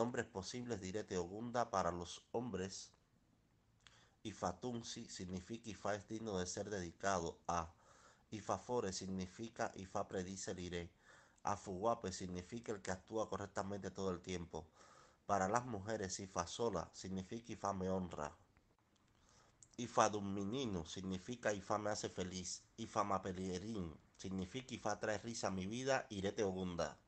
Nombres posibles de Teogunda para los hombres. Ifatunsi significa Ifa es digno de ser dedicado a. Ifafore significa Ifa predice el iré. Afuguape significa el que actúa correctamente todo el tiempo. Para las mujeres, Ifa sola significa Ifa me honra. Ifa menino significa Ifa me hace feliz. Ifa mapelierín significa Ifa trae risa a mi vida, Irete Ogunda.